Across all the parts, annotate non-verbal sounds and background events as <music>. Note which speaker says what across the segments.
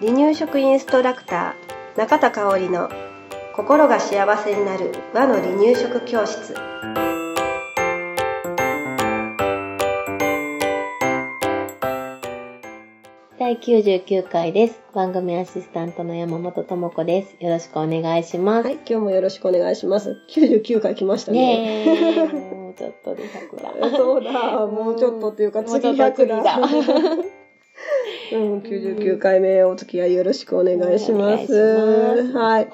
Speaker 1: 離乳食インストラクター中田香織の心が幸せになる和の離乳食教室
Speaker 2: 第99回です。番組アシスタントの山本智子です。よろしくお願いします。
Speaker 1: はい今日もよろしくお願いします99回来ましたね
Speaker 2: ねえ、もうちょっとで桜。
Speaker 1: そうだもうちょっとっていうか次
Speaker 2: ょっと
Speaker 1: 100だうん、99回目お付き合いよろしくお願いします。
Speaker 2: ます
Speaker 1: はい。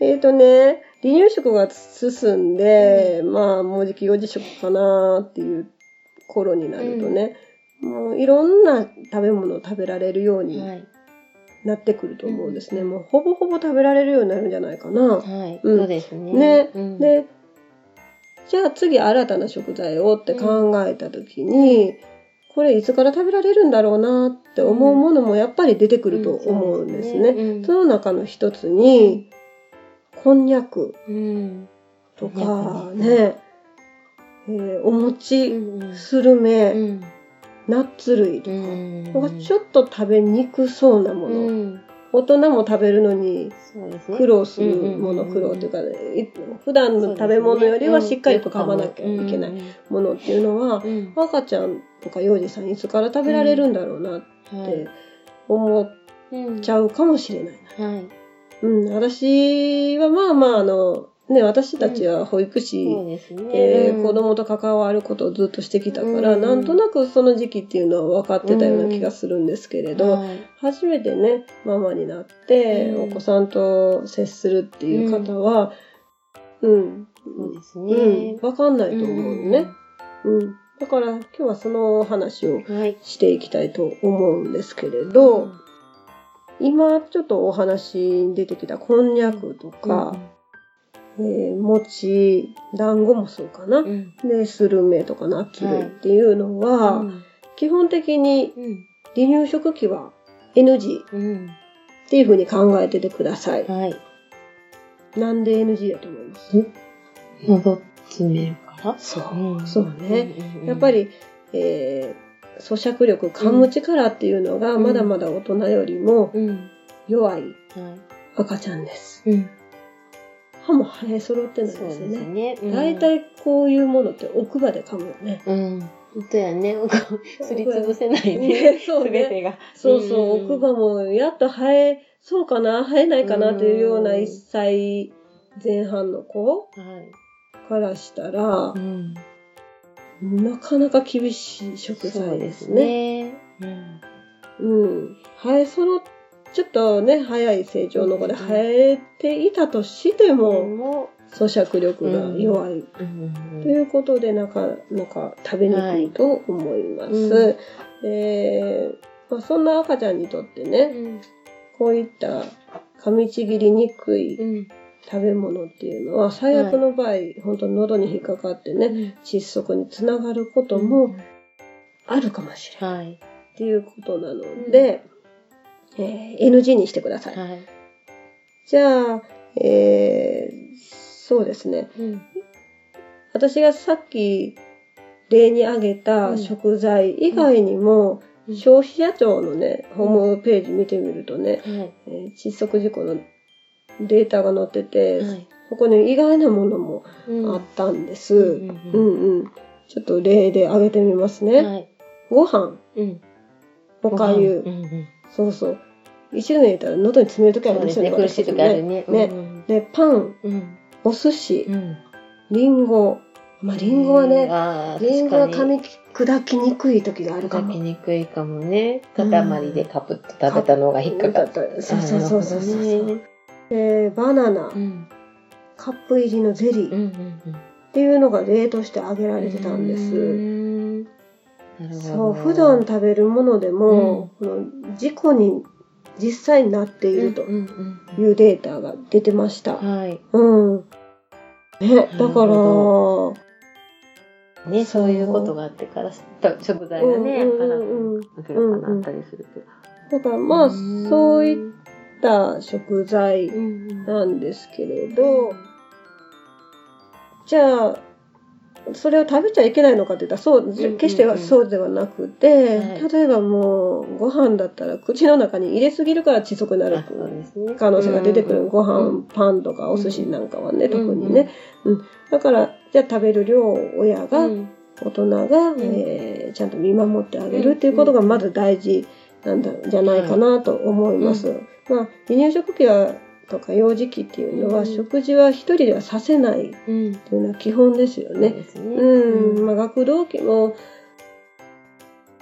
Speaker 1: えっ、とね、離乳食が進んで、まあ、もうじき幼児食かなっていう頃になるとね、もういろんな食べ物を食べられるように
Speaker 2: はい。
Speaker 1: なってくると思うんですね。もうほぼほぼ食べられるようになるんじゃないかな。
Speaker 2: はい。
Speaker 1: うん
Speaker 2: そうですね。
Speaker 1: ね
Speaker 2: うん、
Speaker 1: で、じゃあ次新たな食材をって考えた時に、これいつから食べられるんだろうなって思うものもやっぱり出てくると思うんですね。
Speaker 2: うん
Speaker 1: その中の一つに、こんにゃく
Speaker 2: うん。
Speaker 1: とか
Speaker 2: くね
Speaker 1: ね、えーお
Speaker 2: う
Speaker 1: 餅、
Speaker 2: ん。
Speaker 1: スルメ、
Speaker 2: うん。
Speaker 1: ナッツ類と
Speaker 2: う
Speaker 1: か、
Speaker 2: ん。
Speaker 1: ちょっと食べにくそうなもの、
Speaker 2: うん。
Speaker 1: 大人も食べるのに。苦労するもの、苦労というか、い普段の食べ物よりはしっかりと噛まなきゃいけない
Speaker 2: うん
Speaker 1: ものっていうのは、
Speaker 2: うん。
Speaker 1: 赤ちゃんとか幼児さんいつから食べられるんだろうなっ
Speaker 2: はい
Speaker 1: て思っ
Speaker 2: うん
Speaker 1: ちゃうかもしれない。うん、私はまあまああの、ね、私たちは保育士、
Speaker 2: そうですね。うん
Speaker 1: えー子供と関わることをずっとしてきたから、
Speaker 2: うん
Speaker 1: なんとなくその時期っていうのは分かってたような気がするんですけれど、
Speaker 2: はい
Speaker 1: 初めてね、ママになって、
Speaker 2: うん
Speaker 1: お子さんと接するっていう方は、うん、
Speaker 2: そうね。
Speaker 1: 分かんないと思うね。うん。だから今日はその話を
Speaker 2: うん。はい。
Speaker 1: していきたいと思うんですけれど、今ちょっとお話に出てきたこんにゃくとか、えー餅、団子もそうかな。
Speaker 2: うん、
Speaker 1: で、スルメとかナッツ類っていうのは、
Speaker 2: うん
Speaker 1: 基本的に
Speaker 2: うん
Speaker 1: 離乳食期は NG
Speaker 2: うん
Speaker 1: っていうふうに考えててください。
Speaker 2: はい。
Speaker 1: なんで NG だと思います？
Speaker 2: 喉詰めるから？
Speaker 1: そう
Speaker 2: うん
Speaker 1: そうね。やっぱり、えー咀嚼力、噛む力っていうのが
Speaker 2: うん
Speaker 1: まだまだ大人よりも
Speaker 2: うん。
Speaker 1: 弱い
Speaker 2: はい。
Speaker 1: 赤ちゃんです。
Speaker 2: うん。
Speaker 1: 歯も生え揃ってない
Speaker 2: そう
Speaker 1: ですよ
Speaker 2: です
Speaker 1: ね。
Speaker 2: ね。
Speaker 1: 大体こういうものって奥歯で噛むよね。
Speaker 2: うん。本当やね。すりつぶせない
Speaker 1: ね
Speaker 2: ね。
Speaker 1: そうね
Speaker 2: てが。
Speaker 1: そうそう、
Speaker 2: ん
Speaker 1: 奥歯もやっと生えそうかな、生えないかなというような
Speaker 2: うん
Speaker 1: 1歳前半の子
Speaker 2: はい。
Speaker 1: からしたら
Speaker 2: う、ん。
Speaker 1: なかなか厳しい食
Speaker 2: そうで
Speaker 1: 材ですすね。
Speaker 2: ね。うん。
Speaker 1: うん。生え揃っ、ちょっとね、早い成長の子で
Speaker 2: うん
Speaker 1: 生えていたとしても、
Speaker 2: も、
Speaker 1: 咀嚼力が弱い。
Speaker 2: うん
Speaker 1: ということで、なかなか食べにくいと思います。
Speaker 2: うん
Speaker 1: えーまあ、そんな赤ちゃんにとってね、
Speaker 2: うん。
Speaker 1: こういった噛みちぎりにくい
Speaker 2: うん。
Speaker 1: 食べ物っていうのは、最悪の場合、本当に喉に引っかかってね、
Speaker 2: ね。
Speaker 1: 窒息につながることもあるかもしれない。
Speaker 2: はい。
Speaker 1: っていうことなので、えー NG にしてください。
Speaker 2: はい。
Speaker 1: じゃあ、えーそうですね。
Speaker 2: うん。
Speaker 1: 私がさっき例に挙げた食材以外にも、
Speaker 2: うん
Speaker 1: 消費者庁のね、ホームページ見てみるとね、
Speaker 2: はい。
Speaker 1: えー窒息事故のデータが載ってて、
Speaker 2: はい。
Speaker 1: ここに意外なものも
Speaker 2: うん
Speaker 1: あったんです。
Speaker 2: う
Speaker 1: うんんうん。ちょっと例で挙げてみますね。
Speaker 2: はい。
Speaker 1: ご飯、
Speaker 2: うん。
Speaker 1: おかゆ、
Speaker 2: うんうん。
Speaker 1: そうそう。一度に入れたら喉に詰めるときあり
Speaker 2: そうですね。
Speaker 1: ますよね。
Speaker 2: 苦しい時あるね。
Speaker 1: ね
Speaker 2: うん
Speaker 1: で、パン、
Speaker 2: うん。
Speaker 1: お寿司
Speaker 2: う、ん。
Speaker 1: リンゴ。まあ、リンゴはね、
Speaker 2: ああ、
Speaker 1: リンゴは噛み砕きにくい時があるか
Speaker 2: 砕き
Speaker 1: も。
Speaker 2: にくいかもね。塊でカプッと食べたのが引っかかっ
Speaker 1: った。そうそうそうそうそう。
Speaker 2: なるほどね
Speaker 1: えーバナナ、
Speaker 2: うん。
Speaker 1: カップ入りのゼリーっ。ていうのが例として挙げられてたんで
Speaker 2: う
Speaker 1: す。そう、普段食べるものでも、この事故に実際になっていると
Speaker 2: うんうん
Speaker 1: いうデータが出てました。
Speaker 2: うん。はい。
Speaker 1: うん。ね、だ
Speaker 2: る
Speaker 1: から、
Speaker 2: ほね、
Speaker 1: そう
Speaker 2: いうことがあってから、食材がね、
Speaker 1: うんうんうんうん
Speaker 2: 明らかったりするけど。
Speaker 1: だからまあ、
Speaker 2: うん
Speaker 1: そういった食材
Speaker 2: うんうん
Speaker 1: なんですけれど、じゃあ、それを食べちゃいけないのかって言ったらそう、
Speaker 2: んうん
Speaker 1: 決してはそうではなくて、
Speaker 2: はい。
Speaker 1: 例えばもうご飯だったら口の中に入れすぎるから窒息になる。可能性が出てくる、
Speaker 2: うん
Speaker 1: ご飯、
Speaker 2: うん
Speaker 1: パンとかお寿司なんかはね、
Speaker 2: うん
Speaker 1: 特にね、うん。だからじゃあ食べる量を親が、
Speaker 2: うん。
Speaker 1: 大人が、
Speaker 2: ん。
Speaker 1: えーちゃんと見守ってあげるっていうことがまず大事なんだじゃないかなと思います。まあ離乳食期はとか幼児期っていうのは、
Speaker 2: うん。
Speaker 1: 食事は一人ではさせないっ
Speaker 2: うん。
Speaker 1: ていうのは基本ですよね。
Speaker 2: そう
Speaker 1: ん、まあ学童期も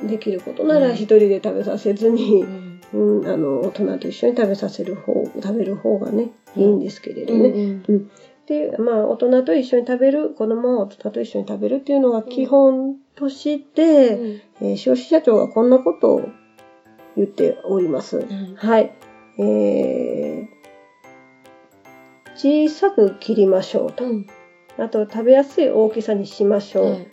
Speaker 1: できることなら
Speaker 2: うん。
Speaker 1: 一人で食べさせずに
Speaker 2: う、ん。
Speaker 1: うん、あの大人と一緒に食べさせる方食べる方がねいいんですけれど
Speaker 2: うん
Speaker 1: ね。
Speaker 2: うん。
Speaker 1: でまあ大人と一緒に食べる子供は大人と一緒に食べるっていうのが基本として、
Speaker 2: うん。
Speaker 1: えー消費者庁がこんなことを言っております。
Speaker 2: うん。
Speaker 1: はい。えー小さく切りましょうと。
Speaker 2: うん
Speaker 1: あと食べやすい大きさにしましょう。
Speaker 2: はい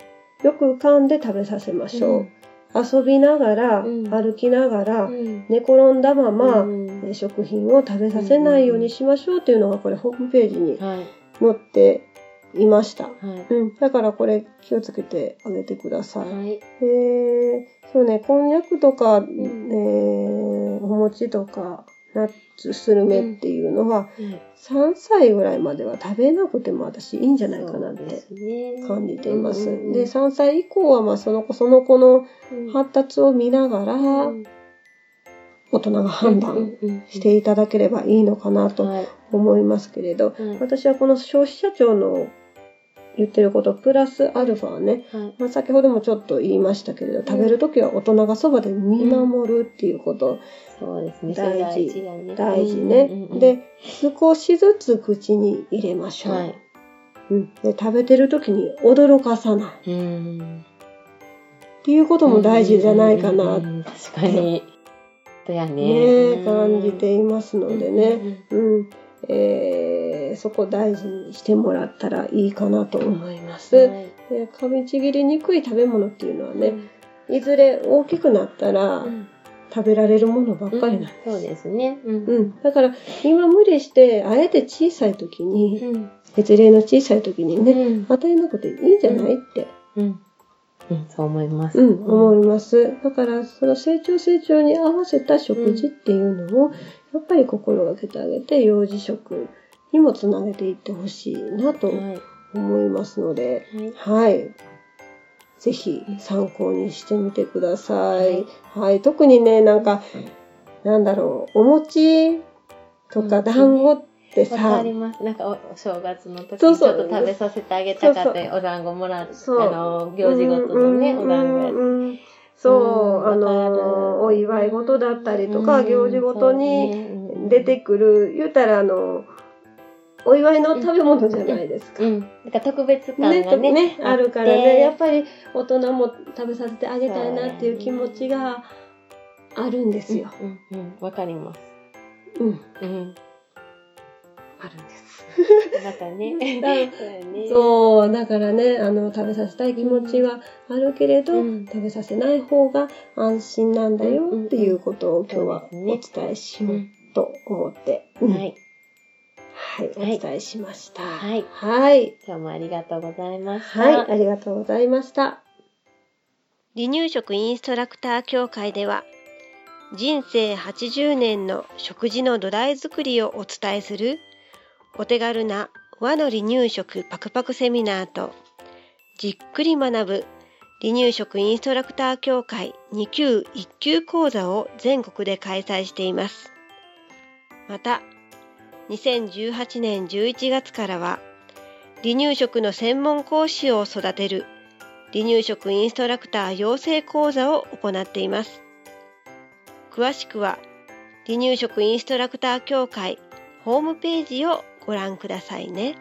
Speaker 1: よく噛んで食べさせましょう。遊びながら、
Speaker 2: うん
Speaker 1: 歩きながら、
Speaker 2: うん
Speaker 1: 寝転んだまま、
Speaker 2: う
Speaker 1: 食品を食べさせないようにしましょうっていうのがこれホームページに
Speaker 2: はい。
Speaker 1: 載っていました。
Speaker 2: はい。
Speaker 1: うん、だからこれ気をつけてあげてください。
Speaker 2: はい。
Speaker 1: えー、そうね、こんにゃくとか、
Speaker 2: ん
Speaker 1: えーお餅とか、ナッツ、スルメっていうのは、3歳ぐらいまでは食べなくても私いいんじゃないかなって感じています。で、3歳以降はまあその子その子の発達を見ながら、大人が判断していただければいいのかなと
Speaker 2: はい。
Speaker 1: 思いますけれど、
Speaker 2: はい
Speaker 1: 私はこの消費者庁の言ってることプラスアルファね、
Speaker 2: はい。
Speaker 1: まあ、先ほどもちょっと言いましたけれど、食べるときは大人がそばで見守るっていうこと、
Speaker 2: そうですね。
Speaker 1: 大事大事ね。で、少しずつ口に入れましょう。
Speaker 2: はい。
Speaker 1: うん、で食べてるときに驚かさない。
Speaker 2: うん。
Speaker 1: っていうことも大事じゃないかな、
Speaker 2: うん確かに。そうやね。
Speaker 1: ね、感じていますのでね。うん。えーそこ大事にしてもらったらいいかなと思います。
Speaker 2: うん。はい
Speaker 1: で噛みちぎりにくい食べ物っていうのはね、いずれ大きくなったら
Speaker 2: うん
Speaker 1: 食べられるものばっかりなんです。
Speaker 2: そうですね。うん。
Speaker 1: うん。だから、今無理して、あえて小さい時に、
Speaker 2: うん。
Speaker 1: 月齢の小さい時にね、
Speaker 2: うん。
Speaker 1: 与えなくていいんじゃないって、
Speaker 2: うん。うん、そう思います。
Speaker 1: うん、思います。だから、その成長成長に合わせた食事っていうのを、やっぱり心がけてあげて、幼児食にもつなげていってほしいなと
Speaker 2: はい。
Speaker 1: 思いますので、
Speaker 2: はい。
Speaker 1: はい。ぜひ参考にしてみてください。はい。特にね、なんか、なんだろう、お餅とか
Speaker 2: うん
Speaker 1: 団子って
Speaker 2: わか
Speaker 1: さ、
Speaker 2: ります。なんかおお正月の時にちょっ
Speaker 1: そうそう
Speaker 2: と食べさせてあげたかっ
Speaker 1: そう
Speaker 2: て、お団子もらって、
Speaker 1: そう
Speaker 2: あの、行事ごとのね、
Speaker 1: うん
Speaker 2: お団子
Speaker 1: そう、あの、お祝い事だったりとか、
Speaker 2: うん
Speaker 1: 行事ごとに出てくる、言ったらあの、お祝いの食べ物じゃないですか。
Speaker 2: うん。なんか特別感
Speaker 1: ね
Speaker 2: がね。
Speaker 1: ね、あるからね、やっぱり大人も食べさせてあげたいなっていう気持ちがあるんですよ。
Speaker 2: うん、うん、うんわかります。
Speaker 1: うん、
Speaker 2: うん。
Speaker 1: あるんです。
Speaker 2: またね。
Speaker 1: だ <laughs>
Speaker 2: そう
Speaker 1: だからね、あの、食べさせたい気持ちはあるけれど、
Speaker 2: うん
Speaker 1: 食べさせない方が安心なんだよっていうことを今日はお伝えしよ
Speaker 2: う
Speaker 1: うんと思って、うん
Speaker 2: はい。
Speaker 1: はい、お
Speaker 2: はい
Speaker 1: 伝えしました。
Speaker 2: はい
Speaker 1: はい。
Speaker 2: 今日もありがとうございました。
Speaker 1: はい、ありがとうございました。離乳食インストラクター協会では、人生80年の食事の土台作りをお伝えする、お手軽な和の離乳食パクパクセミナーと、じっくり学ぶ離乳食インストラクター協会2級1級講座を全国で開催しています。また、2018年11月からは、離乳食の専門講師を育てる離乳食インストラクター養成講座を行っています。詳しくは離乳食インストラクター協会ホームページをご覧くださいね。